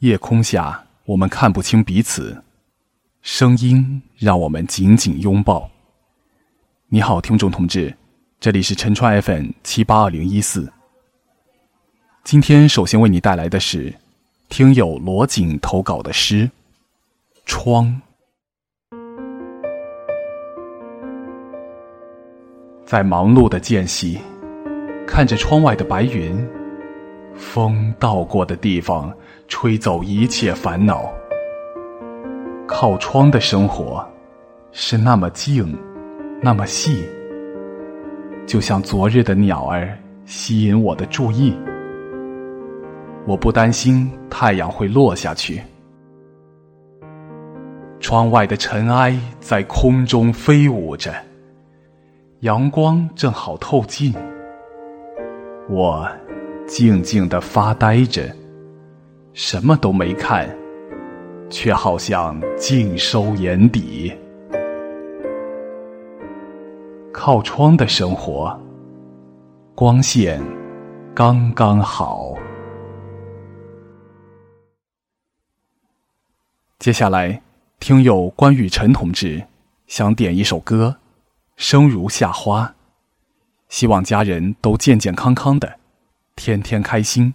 夜空下，我们看不清彼此，声音让我们紧紧拥抱。你好，听众同志，这里是陈川 FM 七八二零一四。今天首先为你带来的是听友罗景投稿的诗《窗》。在忙碌的间隙，看着窗外的白云，风到过的地方，吹走一切烦恼。靠窗的生活，是那么静，那么细，就像昨日的鸟儿吸引我的注意。我不担心太阳会落下去，窗外的尘埃在空中飞舞着。阳光正好透进，我静静的发呆着，什么都没看，却好像尽收眼底。靠窗的生活，光线刚刚好。接下来，听友关雨辰同志想点一首歌。生如夏花，希望家人都健健康康的，天天开心。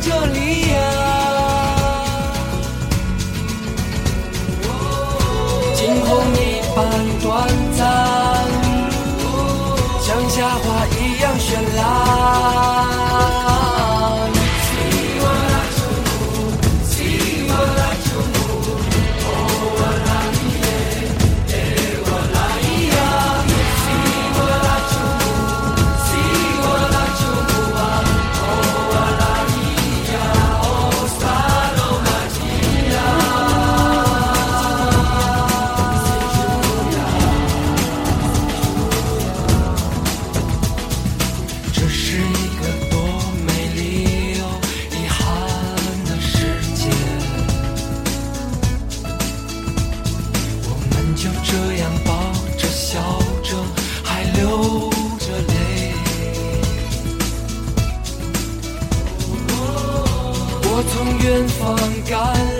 这里。就这样抱着笑着还流着泪。我从远方赶来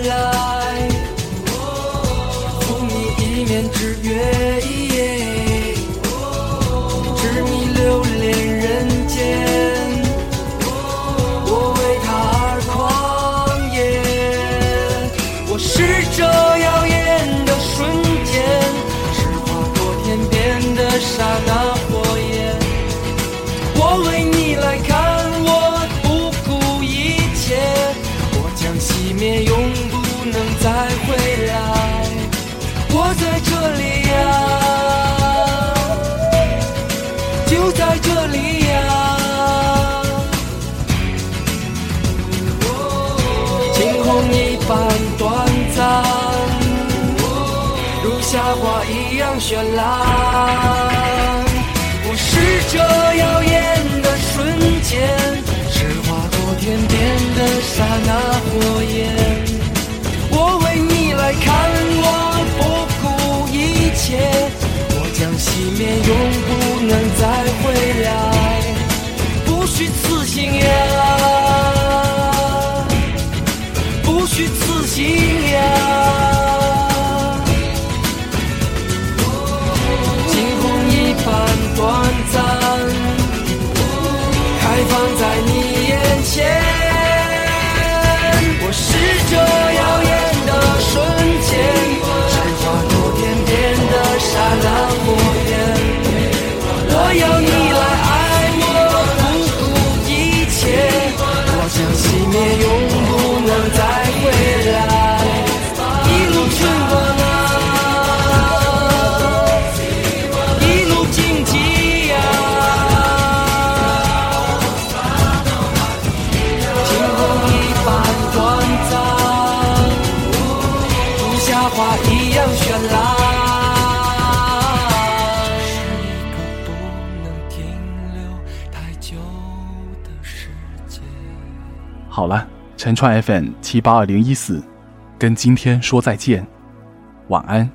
在这里呀，惊鸿一般短暂，如夏花一样绚烂。不是这耀眼的瞬间，是划过天边的刹那火焰。放在你眼前。我是这耀眼的瞬间，闪花多天边的刹那火焰。花一样绚烂。好了，陈川 FM 七八二零一四，跟今天说再见，晚安。